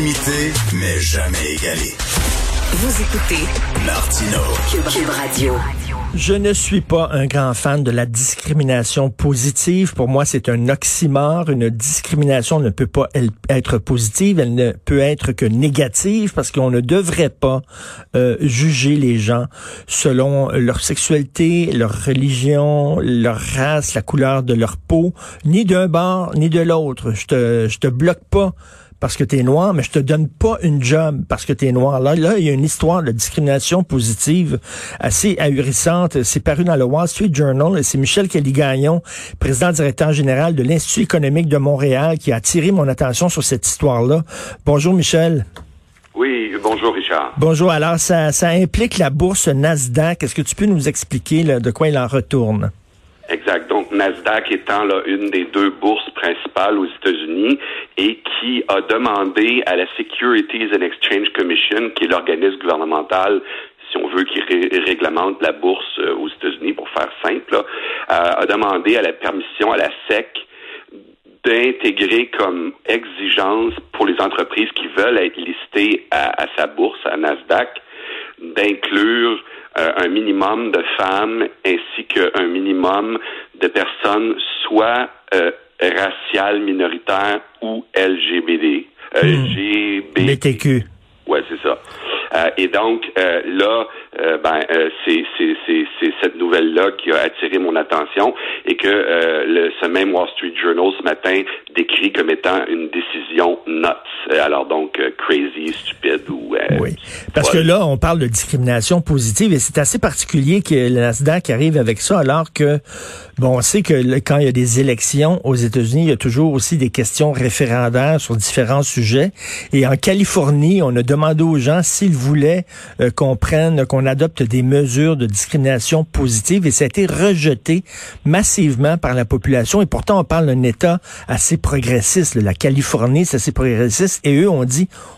Mais jamais égalé. Vous écoutez Martino. Cube, Cube Radio. Je ne suis pas un grand fan de la discrimination positive. Pour moi, c'est un oxymore. Une discrimination ne peut pas être positive, elle ne peut être que négative parce qu'on ne devrait pas euh, juger les gens selon leur sexualité, leur religion, leur race, la couleur de leur peau, ni d'un bord ni de l'autre. Je te, je te bloque pas parce que tu es noir, mais je te donne pas une job parce que tu es noir. Là, là, il y a une histoire de discrimination positive assez ahurissante. C'est paru dans le Wall Street Journal et c'est Michel Kelly-Gagnon, président directeur général de l'Institut économique de Montréal, qui a attiré mon attention sur cette histoire-là. Bonjour, Michel. Oui, bonjour Richard. Bonjour. Alors, ça, ça implique la bourse Nasdaq. Est-ce que tu peux nous expliquer là, de quoi il en retourne? Exact. Donc, Nasdaq étant là, une des deux bourses principales aux États-Unis et qui a demandé à la Securities and Exchange Commission, qui est l'organisme gouvernemental si on veut, qui réglemente la bourse euh, aux États-Unis, pour faire simple, euh, a demandé à la permission à la SEC d'intégrer comme exigence pour les entreprises qui veulent être listées à sa bourse, à Nasdaq, d'inclure euh, un minimum de femmes ainsi qu'un minimum de personnes soit euh, raciales, minoritaires ou LGBT. Euh, hmm. Ouais, c'est ça. Euh, et donc euh, là, euh, ben c'est cette nouvelle là qui a attiré mon attention et que le, ce même Wall Street Journal ce matin décrit comme étant une décision nuts. Alors donc crazy, stupide ou oui. Parce que là, on parle de discrimination positive et c'est assez particulier que le Nasdaq arrive avec ça alors que bon, on sait que quand il y a des élections aux États-Unis, il y a toujours aussi des questions référendaires sur différents sujets et en Californie, on a demandé aux gens s'ils voulaient euh, qu'on prenne, qu'on adopte des mesures de discrimination positive et ça a été rejeté massivement par la population. Et pourtant, on parle d'un État assez progressiste. La Californie, c'est assez progressiste. Et eux ont dit,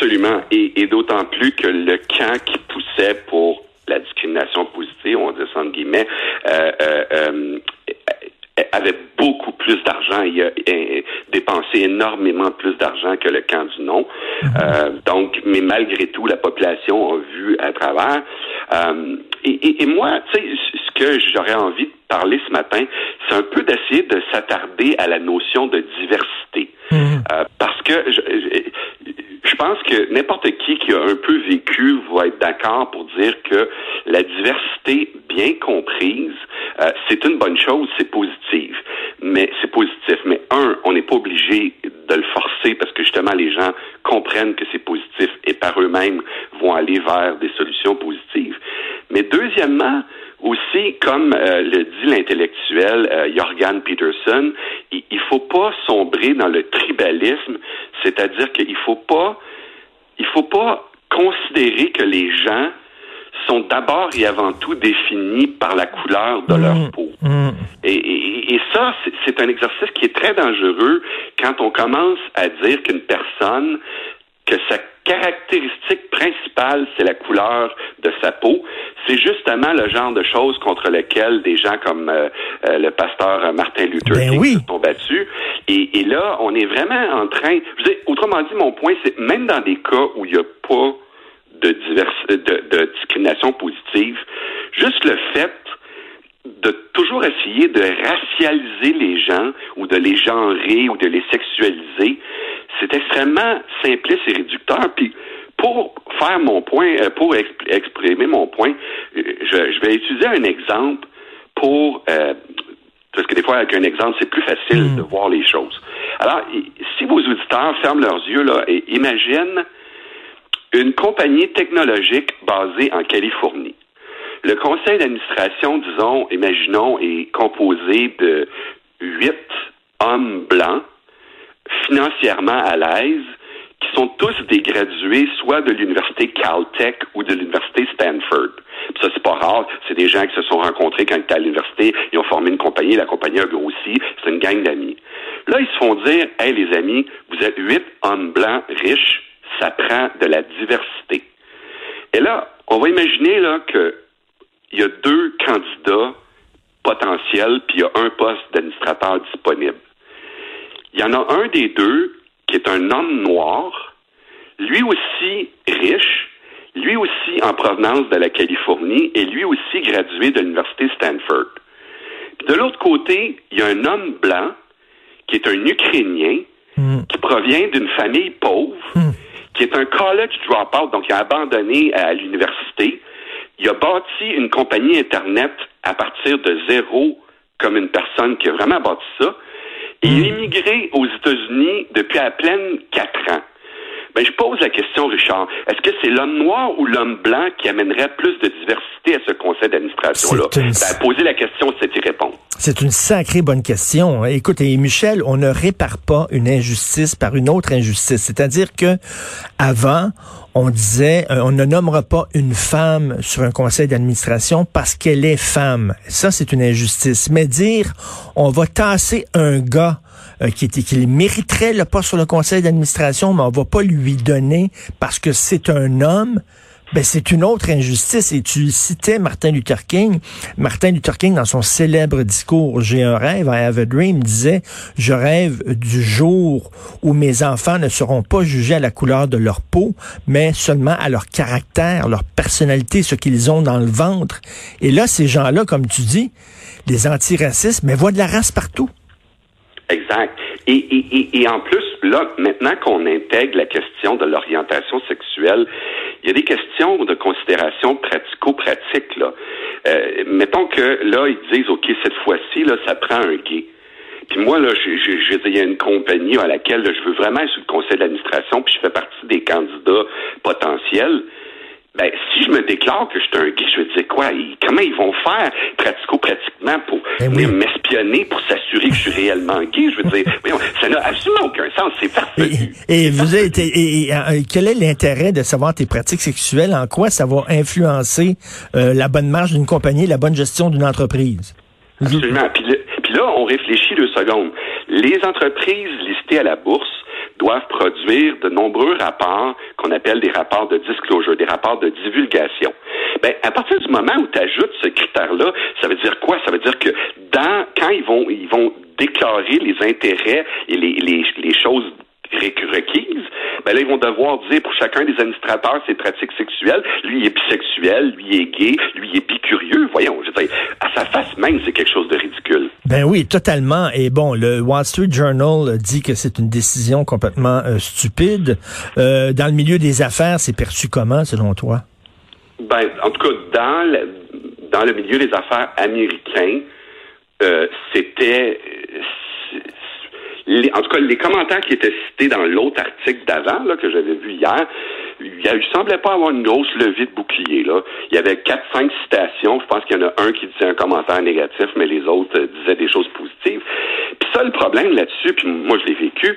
Absolument. Et, d'autant plus que le camp qui poussait pour la discrimination positive, on dit ça entre guillemets, euh, euh, euh avait beaucoup plus d'argent et a dépensé énormément plus d'argent que le camp du non. Mhm. Euh, donc, mais malgré tout, la population a vu à travers. Euh, et, et, moi, tu sais, ce que j'aurais envie de parler ce matin, c'est un peu d'essayer de s'attarder à la notion de diversité. Mhm. Euh, parce que je, je pense que n'importe qui qui a un peu vécu va être d'accord pour dire que la diversité bien comprise, euh, c'est une bonne chose, c'est positif. Mais c'est positif. Mais un, on n'est pas obligé de le forcer parce que justement les gens comprennent que c'est positif et par eux-mêmes vont aller vers des solutions positives. Mais deuxièmement, aussi, comme euh, le dit l'intellectuel euh, Jorgen Peterson, il, il faut pas sombrer dans le tribalisme, c'est-à-dire qu'il faut pas, il faut pas considérer que les gens sont d'abord et avant tout définis par la couleur de leur mmh. peau. Mmh. Et, et, ça, c'est un exercice qui est très dangereux quand on commence à dire qu'une personne, que sa caractéristique principale, c'est la couleur de sa peau. C'est justement le genre de choses contre lesquelles des gens comme euh, euh, le pasteur Martin Luther ben King se sont battus. Et, et, là, on est vraiment en train... Je autrement dit, mon point, c'est même dans des cas où il n'y a pas de, divers, de, de discrimination positive, juste le fait de toujours essayer de racialiser les gens ou de les genrer ou de les sexualiser, c'est extrêmement simpliste et réducteur. Puis pour faire mon point, euh, pour exprimer mon point, euh, je, vais utiliser un exemple pour euh, parce que des fois, avec un exemple, c'est plus facile hmm. de voir les choses. Alors, si vos auditeurs ferment leurs yeux là et imaginent une compagnie technologique basée en Californie. Le conseil d'administration, disons, imaginons, est composé de huit hommes blancs, financièrement à l'aise, qui sont tous des gradués soit de l'université Caltech ou de l'université Stanford. ça, c'est pas rare. C'est des gens qui se sont rencontrés quand ils étaient à l'université, ils ont formé une compagnie, la compagnie a grossi, c'est une gang d'amis. Là, ils se font dire, hey les amis, vous êtes huit hommes blancs riches, ça prend de la diversité. Et là, on va imaginer là que il y a deux candidats potentiels, puis il y a un poste d'administrateur disponible. Il y en a un des deux qui est un homme noir, lui aussi riche, lui aussi en provenance de la Californie et lui aussi gradué de l'université Stanford. de l'autre côté, il y a un homme blanc qui est un Ukrainien hmm. qui provient d'une famille pauvre, hmm. qui est un college dropout, donc il a abandonné à l'université, il a bâti une compagnie Internet à partir de zéro, comme une personne qui a vraiment bâti ça. Il est immigré aux États-Unis depuis à peine quatre ans. Ben, je pose la question, Richard. Est-ce que c'est l'homme noir ou l'homme blanc qui amènerait plus de diversité à ce conseil d'administration-là? Une... Ben, poser la question, c'est y répondre. C'est une sacrée bonne question. Écoute, et Michel, on ne répare pas une injustice par une autre injustice. C'est-à-dire que avant, on disait euh, on ne nommera pas une femme sur un conseil d'administration parce qu'elle est femme. Ça, c'est une injustice. Mais dire on va tasser un gars euh, qui, était, qui mériterait le poste sur le conseil d'administration, mais on va pas lui donner parce que c'est un homme, ben, c'est une autre injustice. Et tu citais Martin Luther King. Martin Luther King, dans son célèbre discours J'ai un rêve, I have a dream, disait Je rêve du jour où mes enfants ne seront pas jugés à la couleur de leur peau, mais seulement à leur caractère, leur personnalité, ce qu'ils ont dans le ventre. Et là, ces gens-là, comme tu dis, les antiracistes, mais voient de la race partout. Exact. Et, et, et, en plus, là, maintenant qu'on intègre la question de l'orientation sexuelle, il y a des questions de considération pratico-pratique. Là. Euh, mettons que là, ils disent, OK, cette fois-ci, là, ça prend un gay. Puis moi, là, il y a une compagnie à laquelle je veux vraiment être sur le conseil d'administration, puis je fais partie des candidats potentiels ben, si je me déclare que je suis un gay, je veux dire quoi? comment ils vont faire pratico-pratiquement pour ben m'espionner, pour s'assurer que je suis réellement gay? Je veux dire, ça n'a absolument aucun sens. C'est parfait. Et, vous êtes, et, euh, quel est l'intérêt de savoir tes pratiques sexuelles? En quoi ça va influencer euh, la bonne marge d'une compagnie, la bonne gestion d'une entreprise? Absolument. Puis, puis là, on réfléchit deux secondes. Les entreprises listées à la bourse doivent produire de nombreux rapports qu'on appelle des rapports de disclosure, des rapports de divulgation. Ben, à partir du moment où tu ajoutes ce critère-là, ça veut dire quoi? Ça veut dire que quand ils vont, ils vont déclarer les intérêts et les, les, les choses requises, ben là, ils vont devoir dire pour chacun des administrateurs ses pratiques sexuelles. Lui, il est bisexuel, lui, il est gay, lui, il est bicurieux. Voyons, je veux dire, à sa face même, c'est quelque chose de ridicule. Ben oui, totalement. Et bon, le Wall Street Journal dit que c'est une décision complètement euh, stupide. Euh, dans le milieu des affaires, c'est perçu comment, selon toi? Ben, en tout cas, dans le, dans le milieu des affaires américains, euh, c'était en tout cas, les commentaires qui étaient cités dans l'autre article d'avant, là, que j'avais vu hier, il ne semblait pas avoir une grosse levée de bouclier. Là. Il y avait quatre, cinq citations. Je pense qu'il y en a un qui disait un commentaire négatif, mais les autres euh, disaient des choses positives. Puis ça, le problème là-dessus, puis moi je l'ai vécu,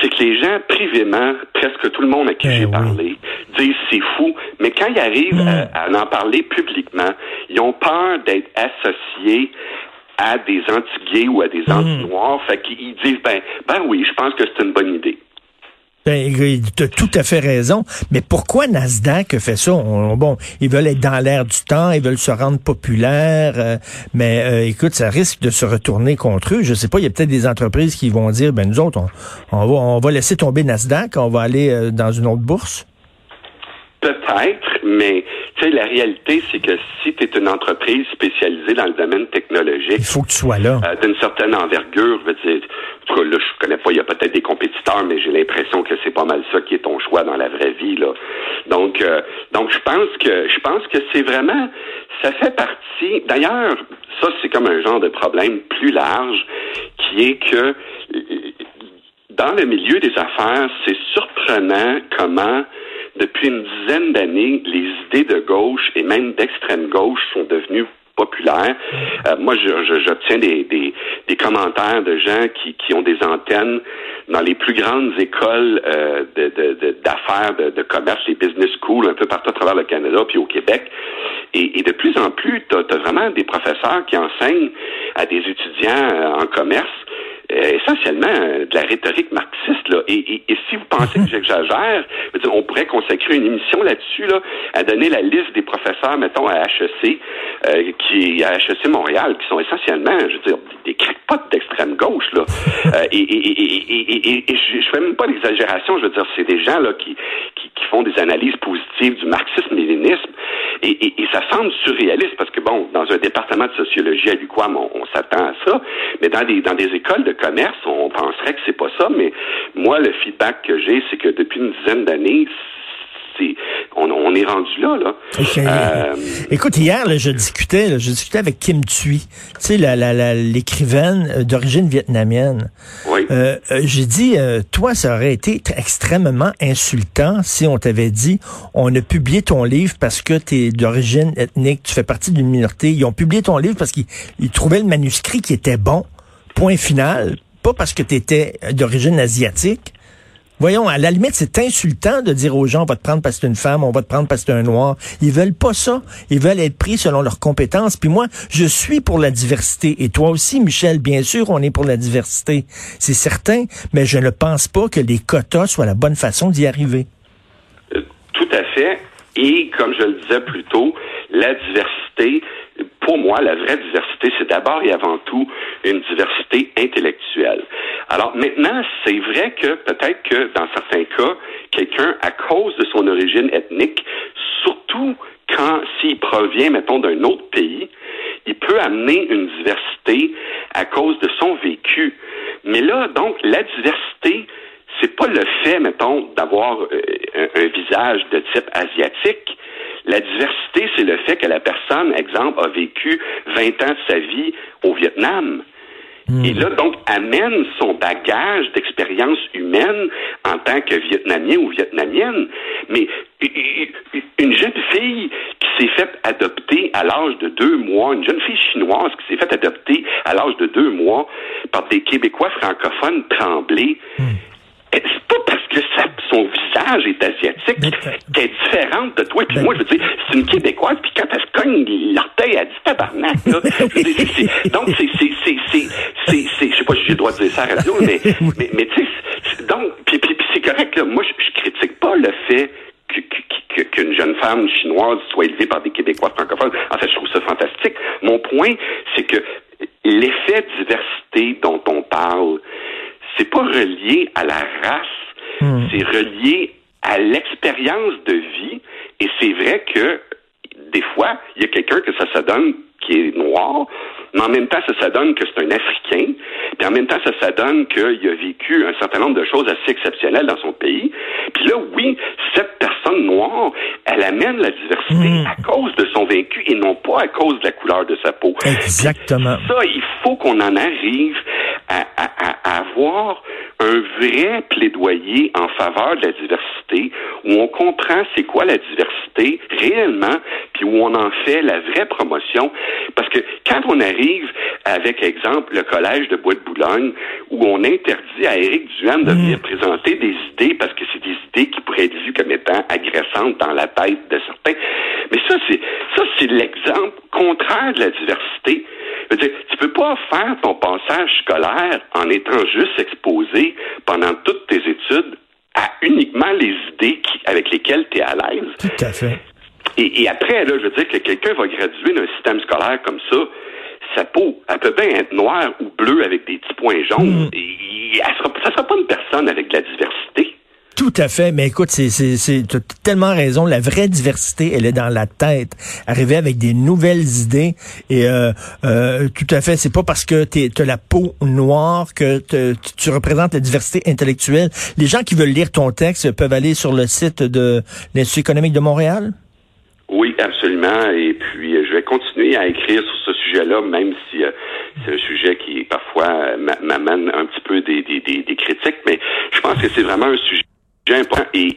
c'est que les gens, privément, presque tout le monde à qui eh j'ai parlé, disent c'est fou, mais quand ils arrivent mm. à, à, en parler publiquement, ils ont peur d'être associés à des anti-gays ou à des hmm. anti-noirs. Fait qu'ils disent, ben, ben oui, je pense que c'est une bonne idée. Ben, tu as tout à fait raison. Mais pourquoi Nasdaq fait ça? bon, ils veulent être dans l'air du temps, ils veulent se rendre populaires, euh, mais euh, écoute, ça risque de se retourner contre eux. Je sais pas, il y a peut-être des entreprises qui vont dire, ben nous autres, on, va, on va laisser tomber Nasdaq, on va aller euh, dans une autre bourse. Peut-être, mais tu sais, la réalité, c'est que si tu es une entreprise spécialisée dans le domaine technologique, Il faut que tu sois là. euh, d'une certaine envergure, je veux dire, en tout cas, là, je connais pas, il y a peut-être des compétiteurs, mais j'ai l'impression que c'est pas mal ça qui est ton choix dans la vraie vie, là. Donc, euh, donc je pense que, je pense que c'est vraiment, ça fait partie, d'ailleurs, ça, c'est comme un genre de problème plus large, qui est que, euh, dans le milieu des affaires, c'est surprenant comment, depuis une dizaine d'années, les idées de gauche et même d'extrême gauche sont devenues populaires. Euh, moi, j'obtiens des, des, commentaires de gens qui, qui ont des antennes dans les plus grandes écoles euh, de- de- de- d'affaires, de, commerce, les business schools, un peu partout à travers le Canada, puis au Québec. Et, et de plus en plus, tu as, vraiment des professeurs qui enseignent à des étudiants euh, en commerce euh, essentiellement euh, de la rhétorique marxiste. Là. Et, et- et si vous pensez que j'exagère, on pourrait consacrer une émission là-dessus, là, à donner la liste des professeurs, mettons, à HEC, euh, qui à HEC Montréal, qui sont essentiellement, je veux dire, des crackpots d'extrême gauche. Là. Euh, et et, et, et, et, et- et je, je fais même pas d'exagération, je veux dire, c'est des gens là qui, qui, qui font des analyses positives du marxisme-léninisme. Et, et, et ça semble surréaliste parce que, bon, dans un département de sociologie à l'UQAM, on, on s'attend à ça, mais dans des, dans des écoles de commerce, on penserait que c'est pas ça, mais moi, le feedback que j'ai, c'est que depuis une dizaine d'années, c'est, on, on est rendu là, là. Euh, Écoute, hier, là, je discutais, là, je discutais avec Kim Thuy, tu sais, la, la, la- l'écrivaine euh, d'origine vietnamienne. oui. Euh, euh, j'ai dit, euh, toi, ça aurait été extrêmement insultant si on t'avait dit, on a publié ton livre parce que tu es d'origine ethnique, tu fais partie d'une minorité. Ils ont publié ton livre parce qu'ils ils trouvaient le manuscrit qui était bon. Point final. Pas parce que tu étais d'origine asiatique. Voyons, à la limite, c'est insultant de dire aux gens, on va te prendre parce que t'es une femme, on va te prendre parce que t'es un noir. Ils veulent pas ça. Ils veulent être pris selon leurs compétences. Puis moi, je suis pour la diversité. Et toi aussi, Michel, bien sûr, on est pour la diversité. C'est certain, mais je ne pense pas que les quotas soient la bonne façon d'y arriver. Euh, Tout à fait. Et comme je le disais plus tôt, la diversité, pour moi, la vraie diversité, c'est d'abord et avant tout une diversité intellectuelle. Alors maintenant, c'est vrai que peut-être que dans certains cas, quelqu'un, à cause de son origine ethnique, surtout quand s'il provient, mettons, d'un autre pays, il peut amener une diversité à cause de son vécu. Mais là, donc, la diversité, c'est pas le fait, mettons, d'avoir euh, un, un visage de type asiatique. La diversité, c'est le fait que la personne, exemple, a vécu 20 ans de sa vie au Vietnam. Et là, donc, amène son bagage d'expérience humaine en tant que Vietnamien ou Vietnamienne. Mais une jeune fille qui s'est faite adopter à l'âge de deux mois, une jeune fille chinoise qui s'est faite adopter à l'âge de deux mois par des Québécois francophones tremblés, c'est est asiatique qu'elle est différente de toi. Puis moi, je veux dire, c'est une Québécoise, puis quand elle se cogne l'orteil, elle dit tabarnak, là. Donc, c'est, c'est, c'est, c'est, je sais pas si j'ai le droit de dire ça à la radio, mais, mais, mais tu sais, donc, puis, puis, puis c'est correct, là. Moi, je, je critique pas le fait qu'une jeune femme chinoise soit élevée par des Québécois francophones. En fait, je trouve ça fantastique. Mon point, c'est que l'effet diversité dont on parle, c'est pas relié à la race, c'est relié à l'expérience de vie. Et c'est vrai que des fois, il y a quelqu'un que ça se donne qui est noir, mais en même temps, ça se donne que c'est un Africain, puis en même temps, ça se donne qu'il a vécu un certain nombre de choses assez exceptionnelles dans son pays. Puis là, oui, cette personne noire, elle amène la diversité Mm. à cause de son vécu et non pas à cause de la couleur de sa peau. Exactement. Ça, il faut qu'on en arrive à, à- à- avoir un vrai plaidoyer en faveur de la diversité, où on comprend c'est quoi la diversité réellement, puis où on en fait la vraie promotion. Parce que quand on arrive avec, exemple, le collège de Bois de Boulogne, où on interdit à Éric Duhaime de venir présenter des idées parce que c'est des idées qui pourraient être vues comme étant agressantes dans la tête de certains. Mais ça, c'est ça, c'est l'exemple contraire de la diversité. Je veux dire, tu peux pas faire ton passage scolaire en étant juste exposé pendant toutes tes études à uniquement les idées qui, avec lesquelles tu es à l'aise. Tout à fait. Et, et après, là, je veux dire que quelqu'un va graduer d'un système scolaire comme ça, sa peau, elle peut bien être noire ou bleue avec des petits points jaunes. Et, elle sera, ça sera pas une personne avec de la diversité. Tout à fait. Mais écoute, c'est, c'est, c'est t'as tellement raison. La vraie diversité, elle est dans la tête. Arriver avec des nouvelles idées. Et euh, euh, tout à fait, c'est pas parce que tu as la peau noire que tu représentes la diversité intellectuelle. Les gens qui veulent lire ton texte peuvent aller sur le site de l'Institut économique de Montréal? Oui, absolument. Et puis, je vais continuer à écrire sur ce sujet-là, même si c'est un sujet qui parfois m'amène un petit peu des, critiques, mais je pense que c'est vraiment un sujet important et,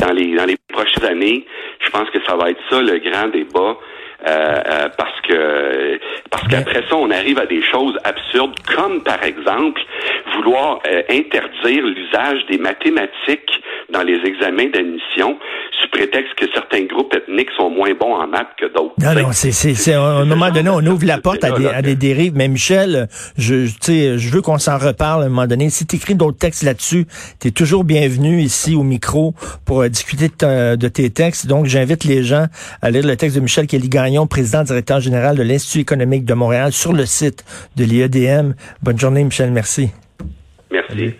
dans les dans les prochaines années, je pense que ça va être ça le grand débat. Euh, euh, parce que parce qu'après ça, on arrive à des choses absurdes, comme par exemple vouloir euh, interdire l'usage des mathématiques dans les examens d'admission prétexte que certains groupes ethniques sont moins bons en maths que d'autres. Non, non, c'est, c'est, à un moment donné, on ouvre la porte à des, à des dérives. Mais Michel, je, sais, je veux qu'on s'en reparle à un moment donné. Si tu écris d'autres textes là-dessus, tu es toujours bienvenu ici au micro pour euh, discuter de, de, tes textes. Donc, j'invite les gens à lire le texte de Michel Kelly-Gagnon, président directeur général de l'Institut économique de Montréal, sur le site de l'IEDM. Bonne journée, Michel. Merci. Merci.